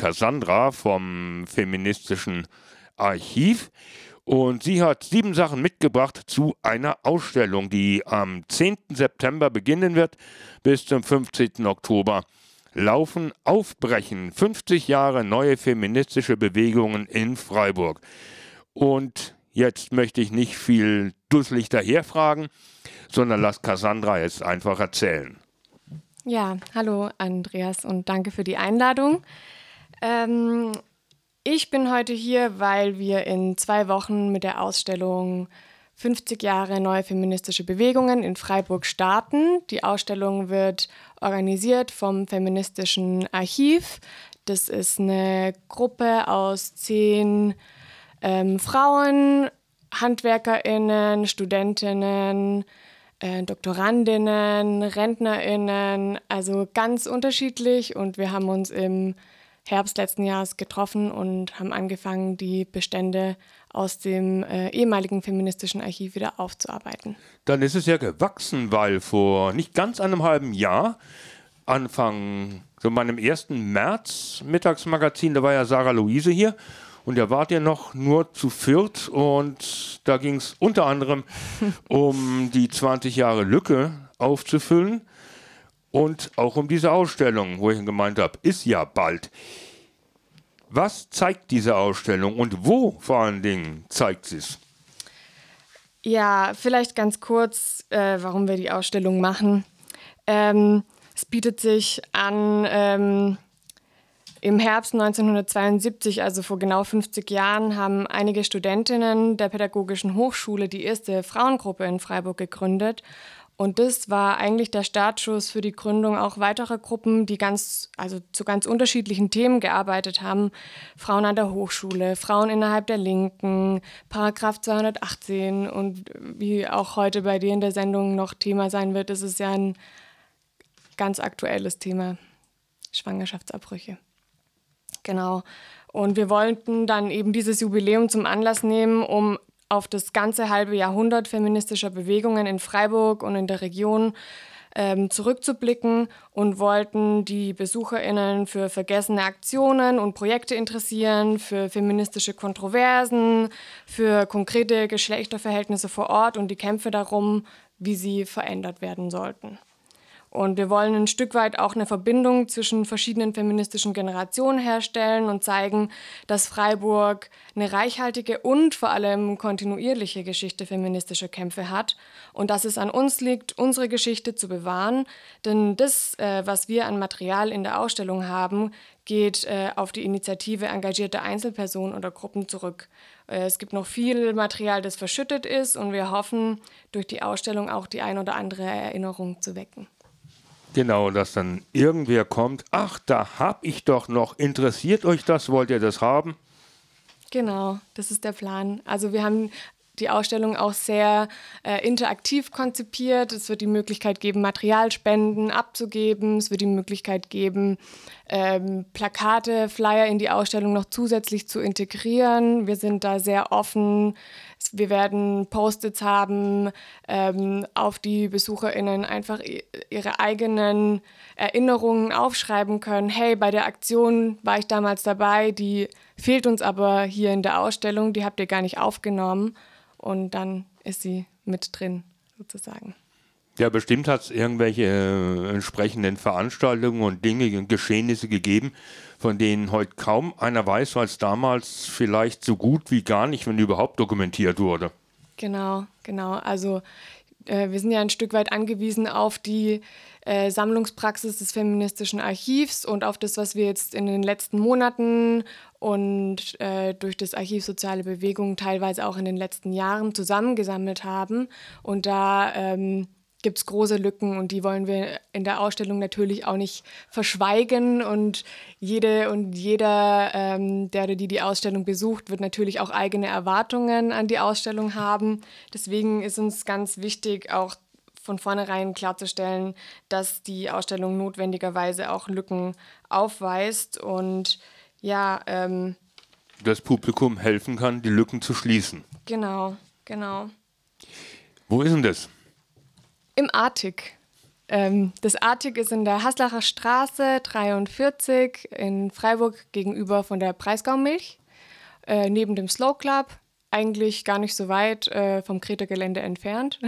Cassandra vom feministischen Archiv. Und sie hat sieben Sachen mitgebracht zu einer Ausstellung, die am 10. September beginnen wird bis zum 15. Oktober. Laufen, aufbrechen, 50 Jahre neue feministische Bewegungen in Freiburg. Und jetzt möchte ich nicht viel dusselig daherfragen, sondern lass Cassandra jetzt einfach erzählen. Ja, hallo Andreas und danke für die Einladung. Ähm, ich bin heute hier, weil wir in zwei Wochen mit der Ausstellung 50 Jahre neue feministische Bewegungen in Freiburg starten. Die Ausstellung wird organisiert vom Feministischen Archiv. Das ist eine Gruppe aus zehn ähm, Frauen, HandwerkerInnen, Studentinnen, äh, Doktorandinnen, RentnerInnen, also ganz unterschiedlich. Und wir haben uns im Herbst letzten Jahres getroffen und haben angefangen, die Bestände aus dem äh, ehemaligen feministischen Archiv wieder aufzuarbeiten. Dann ist es ja gewachsen, weil vor nicht ganz einem halben Jahr, Anfang, so meinem ersten März Mittagsmagazin, da war ja Sarah Luise hier und da wart ihr noch nur zu viert und da ging es unter anderem um die 20 Jahre Lücke aufzufüllen. Und auch um diese Ausstellung, wo ich gemeint habe, ist ja bald. Was zeigt diese Ausstellung und wo vor allen Dingen zeigt sie es? Ja, vielleicht ganz kurz, äh, warum wir die Ausstellung machen. Ähm, es bietet sich an, ähm, im Herbst 1972, also vor genau 50 Jahren, haben einige Studentinnen der Pädagogischen Hochschule die erste Frauengruppe in Freiburg gegründet und das war eigentlich der Startschuss für die Gründung auch weiterer Gruppen, die ganz, also zu ganz unterschiedlichen Themen gearbeitet haben. Frauen an der Hochschule, Frauen innerhalb der Linken, Paragraph 218 und wie auch heute bei dir in der Sendung noch Thema sein wird, ist es ja ein ganz aktuelles Thema. Schwangerschaftsabbrüche. Genau. Und wir wollten dann eben dieses Jubiläum zum Anlass nehmen, um auf das ganze halbe Jahrhundert feministischer Bewegungen in Freiburg und in der Region ähm, zurückzublicken und wollten die BesucherInnen für vergessene Aktionen und Projekte interessieren, für feministische Kontroversen, für konkrete Geschlechterverhältnisse vor Ort und die Kämpfe darum, wie sie verändert werden sollten. Und wir wollen ein Stück weit auch eine Verbindung zwischen verschiedenen feministischen Generationen herstellen und zeigen, dass Freiburg eine reichhaltige und vor allem kontinuierliche Geschichte feministischer Kämpfe hat und dass es an uns liegt, unsere Geschichte zu bewahren. Denn das, äh, was wir an Material in der Ausstellung haben, geht äh, auf die Initiative engagierter Einzelpersonen oder Gruppen zurück. Äh, es gibt noch viel Material, das verschüttet ist und wir hoffen, durch die Ausstellung auch die ein oder andere Erinnerung zu wecken. Genau, dass dann irgendwer kommt, ach, da hab ich doch noch, interessiert euch das, wollt ihr das haben? Genau, das ist der Plan. Also wir haben die Ausstellung auch sehr äh, interaktiv konzipiert. Es wird die Möglichkeit geben, Materialspenden abzugeben. Es wird die Möglichkeit geben, ähm, Plakate, Flyer in die Ausstellung noch zusätzlich zu integrieren. Wir sind da sehr offen. Wir werden Post-its haben, ähm, auf die BesucherInnen einfach ihre eigenen Erinnerungen aufschreiben können. Hey, bei der Aktion war ich damals dabei, die fehlt uns aber hier in der Ausstellung, die habt ihr gar nicht aufgenommen. Und dann ist sie mit drin, sozusagen. Ja, bestimmt hat es irgendwelche äh, entsprechenden Veranstaltungen und Dinge und Geschehnisse gegeben, von denen heute kaum einer weiß, weil es damals vielleicht so gut wie gar nicht, wenn überhaupt dokumentiert wurde. Genau, genau. Also äh, wir sind ja ein Stück weit angewiesen auf die äh, Sammlungspraxis des feministischen Archivs und auf das, was wir jetzt in den letzten Monaten und äh, durch das Archiv Soziale Bewegungen teilweise auch in den letzten Jahren zusammengesammelt haben. Und da ähm, gibt es große Lücken und die wollen wir in der Ausstellung natürlich auch nicht verschweigen. Und jede und jeder, ähm, der oder die die Ausstellung besucht, wird natürlich auch eigene Erwartungen an die Ausstellung haben. Deswegen ist uns ganz wichtig, auch von vornherein klarzustellen, dass die Ausstellung notwendigerweise auch Lücken aufweist und ja. Ähm, das Publikum helfen kann, die Lücken zu schließen. Genau, genau. Wo ist denn das? Im Artik. Ähm, das Artig ist in der Haslacher Straße 43 in Freiburg gegenüber von der Breisgau-Milch, äh, neben dem Slow Club. Eigentlich gar nicht so weit äh, vom Kreta-Gelände entfernt.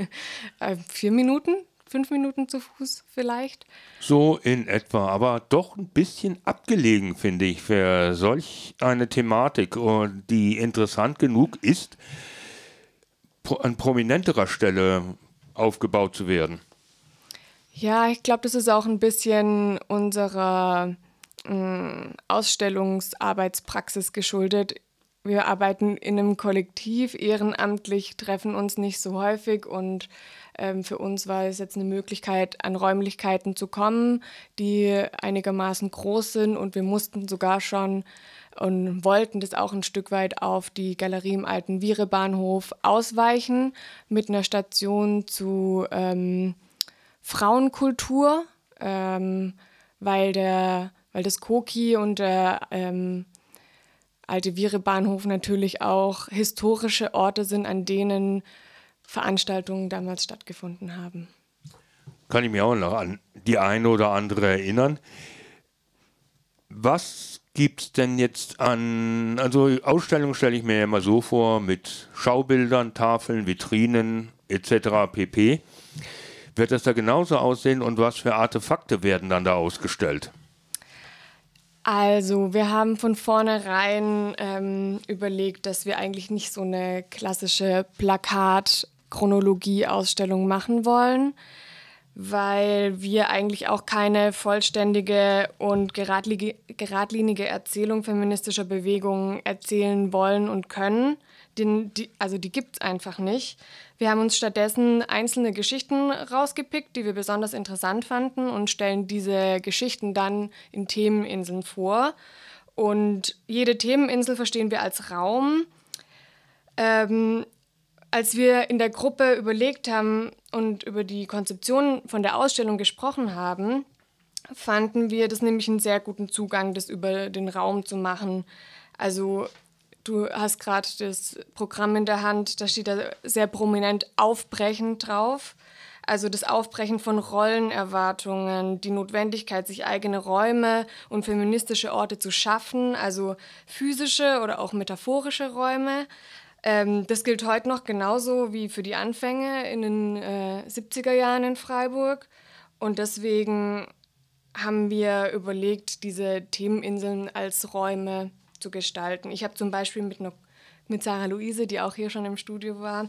äh, vier Minuten, fünf Minuten zu Fuß vielleicht. So in etwa, aber doch ein bisschen abgelegen, finde ich, für solch eine Thematik, die interessant genug ist, an prominenterer Stelle aufgebaut zu werden. Ja, ich glaube, das ist auch ein bisschen unserer äh, Ausstellungsarbeitspraxis geschuldet. Wir arbeiten in einem Kollektiv, ehrenamtlich, treffen uns nicht so häufig und ähm, für uns war es jetzt eine Möglichkeit, an Räumlichkeiten zu kommen, die einigermaßen groß sind und wir mussten sogar schon und wollten das auch ein Stück weit auf die Galerie im alten Virebahnhof ausweichen mit einer Station zu ähm, Frauenkultur, ähm, weil, der, weil das Koki und der ähm, alte Virebahnhof natürlich auch historische Orte sind, an denen Veranstaltungen damals stattgefunden haben. Kann ich mich auch noch an die eine oder andere erinnern. Was gibt es denn jetzt an, also Ausstellungen stelle ich mir immer so vor, mit Schaubildern, Tafeln, Vitrinen etc. pp. Wird das da genauso aussehen und was für Artefakte werden dann da ausgestellt? Also, wir haben von vornherein ähm, überlegt, dass wir eigentlich nicht so eine klassische Plakat- Chronologie-Ausstellung machen wollen, weil wir eigentlich auch keine vollständige und geradlinige Erzählung feministischer Bewegungen erzählen wollen und können. Den, die, also die gibt es einfach nicht. Wir haben uns stattdessen einzelne Geschichten rausgepickt, die wir besonders interessant fanden und stellen diese Geschichten dann in Themeninseln vor. Und jede Themeninsel verstehen wir als Raum, ähm, als wir in der Gruppe überlegt haben und über die Konzeption von der Ausstellung gesprochen haben, fanden wir das nämlich einen sehr guten Zugang, das über den Raum zu machen. Also du hast gerade das Programm in der Hand, da steht da sehr prominent Aufbrechen drauf. Also das Aufbrechen von Rollenerwartungen, die Notwendigkeit, sich eigene Räume und feministische Orte zu schaffen, also physische oder auch metaphorische Räume. Ähm, das gilt heute noch genauso wie für die Anfänge in den äh, 70er Jahren in Freiburg. Und deswegen haben wir überlegt, diese Themeninseln als Räume zu gestalten. Ich habe zum Beispiel mit, noch, mit Sarah Luise, die auch hier schon im Studio war,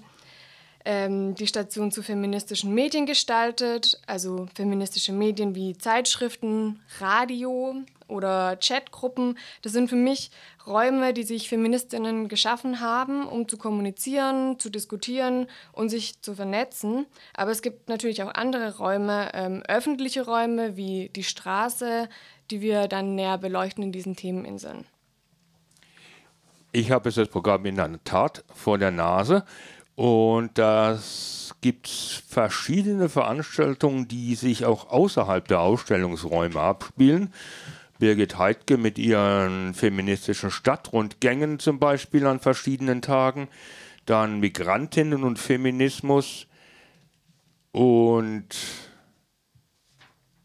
ähm, die Station zu feministischen Medien gestaltet, also feministische Medien wie Zeitschriften, Radio oder Chatgruppen. Das sind für mich Räume, die sich Feministinnen geschaffen haben, um zu kommunizieren, zu diskutieren und sich zu vernetzen. Aber es gibt natürlich auch andere Räume, ähm, öffentliche Räume wie die Straße, die wir dann näher beleuchten in diesen Themeninseln. Ich habe jetzt das Programm in der Tat vor der Nase und das gibt verschiedene Veranstaltungen, die sich auch außerhalb der Ausstellungsräume abspielen. Birgit Heidke mit ihren feministischen Stadtrundgängen zum Beispiel an verschiedenen Tagen. Dann Migrantinnen und Feminismus und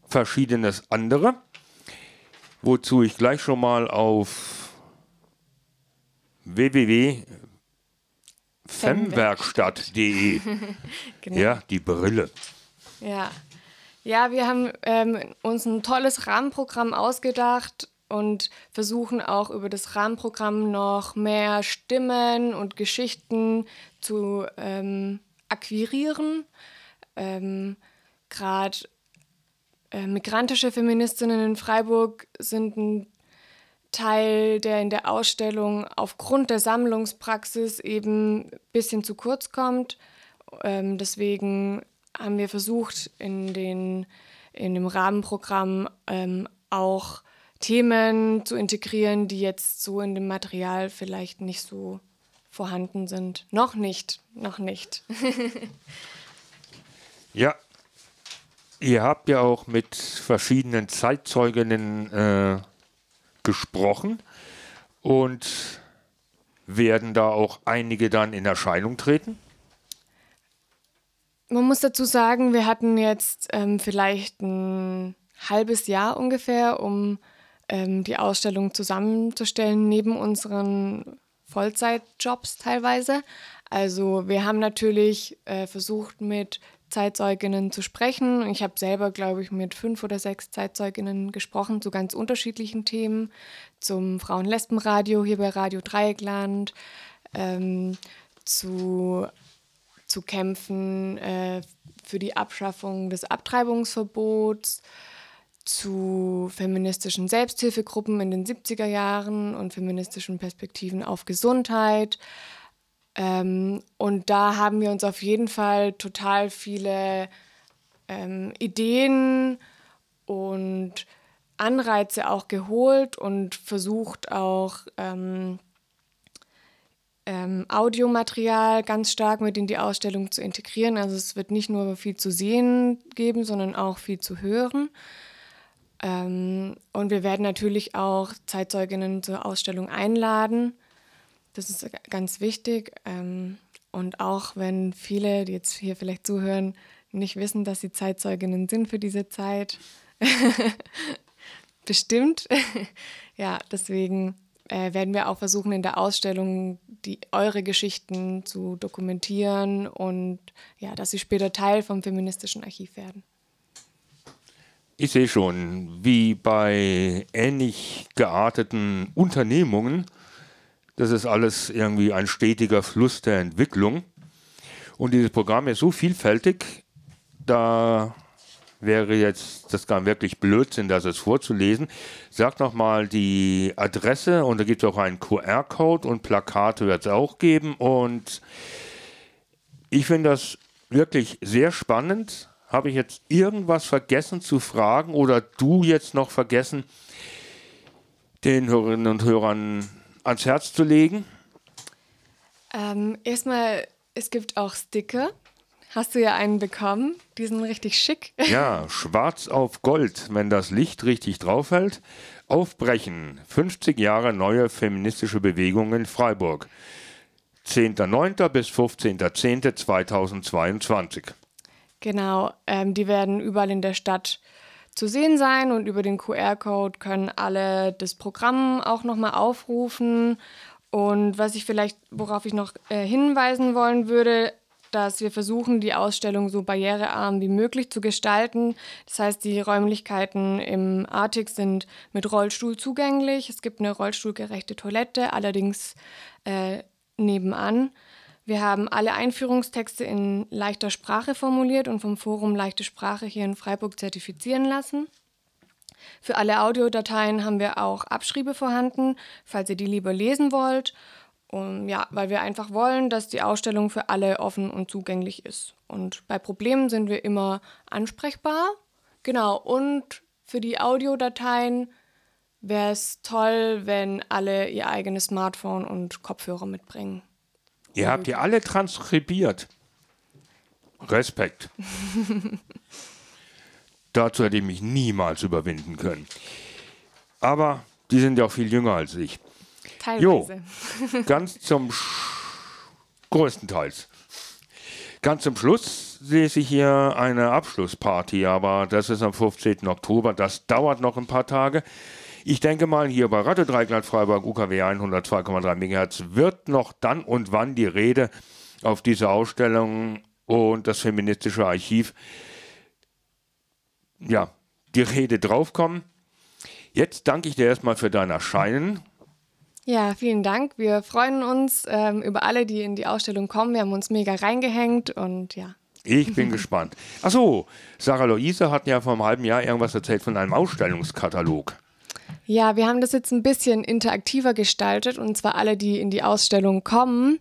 verschiedenes andere. Wozu ich gleich schon mal auf www Femwerkstatt.de. genau. Ja, die Brille. Ja. Ja, wir haben ähm, uns ein tolles Rahmenprogramm ausgedacht und versuchen auch über das Rahmenprogramm noch mehr Stimmen und Geschichten zu ähm, akquirieren. Ähm, Gerade äh, migrantische Feministinnen in Freiburg sind ein Teil, der in der Ausstellung aufgrund der Sammlungspraxis eben ein bisschen zu kurz kommt. Ähm, deswegen haben wir versucht, in, den, in dem Rahmenprogramm ähm, auch Themen zu integrieren, die jetzt so in dem Material vielleicht nicht so vorhanden sind. Noch nicht, noch nicht. ja, ihr habt ja auch mit verschiedenen Zeitzeuginnen äh, gesprochen und werden da auch einige dann in Erscheinung treten? Man muss dazu sagen, wir hatten jetzt ähm, vielleicht ein halbes Jahr ungefähr, um ähm, die Ausstellung zusammenzustellen, neben unseren Vollzeitjobs teilweise. Also wir haben natürlich äh, versucht, mit Zeitzeuginnen zu sprechen. Ich habe selber, glaube ich, mit fünf oder sechs Zeitzeuginnen gesprochen zu ganz unterschiedlichen Themen. Zum Frauen-Lesben-Radio hier bei Radio Dreieckland, ähm, zu, zu kämpfen äh, für die Abschaffung des Abtreibungsverbots, zu feministischen Selbsthilfegruppen in den 70er Jahren und feministischen Perspektiven auf Gesundheit. Ähm, und da haben wir uns auf jeden Fall total viele ähm, Ideen und Anreize auch geholt und versucht auch ähm, ähm, Audiomaterial ganz stark mit in die Ausstellung zu integrieren. Also es wird nicht nur viel zu sehen geben, sondern auch viel zu hören. Ähm, und wir werden natürlich auch Zeitzeuginnen zur Ausstellung einladen. Das ist ganz wichtig. Ähm, und auch wenn viele, die jetzt hier vielleicht zuhören, nicht wissen, dass sie Zeitzeuginnen sind für diese Zeit, bestimmt. ja, deswegen äh, werden wir auch versuchen, in der Ausstellung die, eure Geschichten zu dokumentieren und ja, dass sie später Teil vom feministischen Archiv werden. Ich sehe schon, wie bei ähnlich gearteten Unternehmungen das ist alles irgendwie ein stetiger Fluss der Entwicklung. Und dieses Programm ist so vielfältig, da wäre jetzt das gar wirklich Blödsinn, das es vorzulesen. Sag nochmal die Adresse und da gibt es auch einen QR-Code und Plakate wird es auch geben. Und ich finde das wirklich sehr spannend. Habe ich jetzt irgendwas vergessen zu fragen oder du jetzt noch vergessen, den Hörerinnen und Hörern ans Herz zu legen? Ähm, erstmal, es gibt auch Sticker. Hast du ja einen bekommen? Die sind richtig schick. Ja, schwarz auf Gold, wenn das Licht richtig drauf hält. Aufbrechen. 50 Jahre neue feministische Bewegung in Freiburg. 10.09. bis 15.10.2022. Genau, ähm, die werden überall in der Stadt zu sehen sein und über den QR-Code können alle das Programm auch nochmal aufrufen. Und was ich vielleicht, worauf ich noch äh, hinweisen wollen würde, dass wir versuchen, die Ausstellung so barrierearm wie möglich zu gestalten. Das heißt, die Räumlichkeiten im Artik sind mit Rollstuhl zugänglich. Es gibt eine rollstuhlgerechte Toilette, allerdings äh, nebenan. Wir haben alle Einführungstexte in leichter Sprache formuliert und vom Forum Leichte Sprache hier in Freiburg zertifizieren lassen. Für alle Audiodateien haben wir auch Abschriebe vorhanden, falls ihr die lieber lesen wollt. Und ja, weil wir einfach wollen, dass die Ausstellung für alle offen und zugänglich ist. Und bei Problemen sind wir immer ansprechbar. Genau, und für die Audiodateien wäre es toll, wenn alle ihr eigenes Smartphone und Kopfhörer mitbringen. Ihr habt die alle transkribiert. Respekt. Dazu hätte ich mich niemals überwinden können. Aber die sind ja auch viel jünger als ich. Teilweise. Jo, ganz zum Sch größtenteils. Ganz zum Schluss lese ich hier eine Abschlussparty, aber das ist am 15. Oktober. Das dauert noch ein paar Tage. Ich denke mal, hier bei Radio Dreigland Freiburg UKW 102,3 MHz wird noch dann und wann die Rede auf diese Ausstellung und das feministische Archiv, ja, die Rede draufkommen. Jetzt danke ich dir erstmal für dein Erscheinen. Ja, vielen Dank. Wir freuen uns ähm, über alle, die in die Ausstellung kommen. Wir haben uns mega reingehängt und ja. Ich bin gespannt. Achso, Sarah Luise hat ja vor einem halben Jahr irgendwas erzählt von einem Ausstellungskatalog. Ja, wir haben das jetzt ein bisschen interaktiver gestaltet und zwar alle, die in die Ausstellung kommen,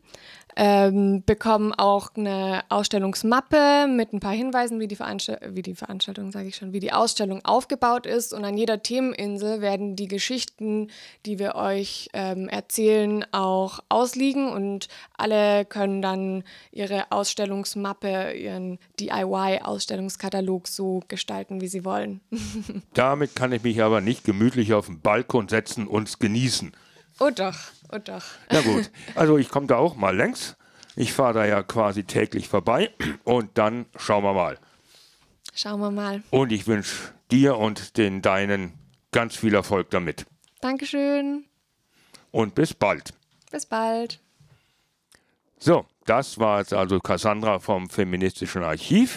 ähm, bekommen auch eine Ausstellungsmappe mit ein paar Hinweisen, wie die, Veranstalt wie die Veranstaltung, sage ich schon, wie die Ausstellung aufgebaut ist. Und an jeder Themeninsel werden die Geschichten, die wir euch ähm, erzählen, auch ausliegen. Und alle können dann ihre Ausstellungsmappe, ihren DIY-Ausstellungskatalog so gestalten, wie sie wollen. Damit kann ich mich aber nicht gemütlich auf den Balkon setzen und genießen. Oh doch, oh doch. Na gut, also ich komme da auch mal längs Ich fahre da ja quasi täglich vorbei und dann schauen wir mal. Schauen wir mal. Und ich wünsche dir und den Deinen ganz viel Erfolg damit. Dankeschön. Und bis bald. Bis bald. So, das war jetzt also Cassandra vom Feministischen Archiv.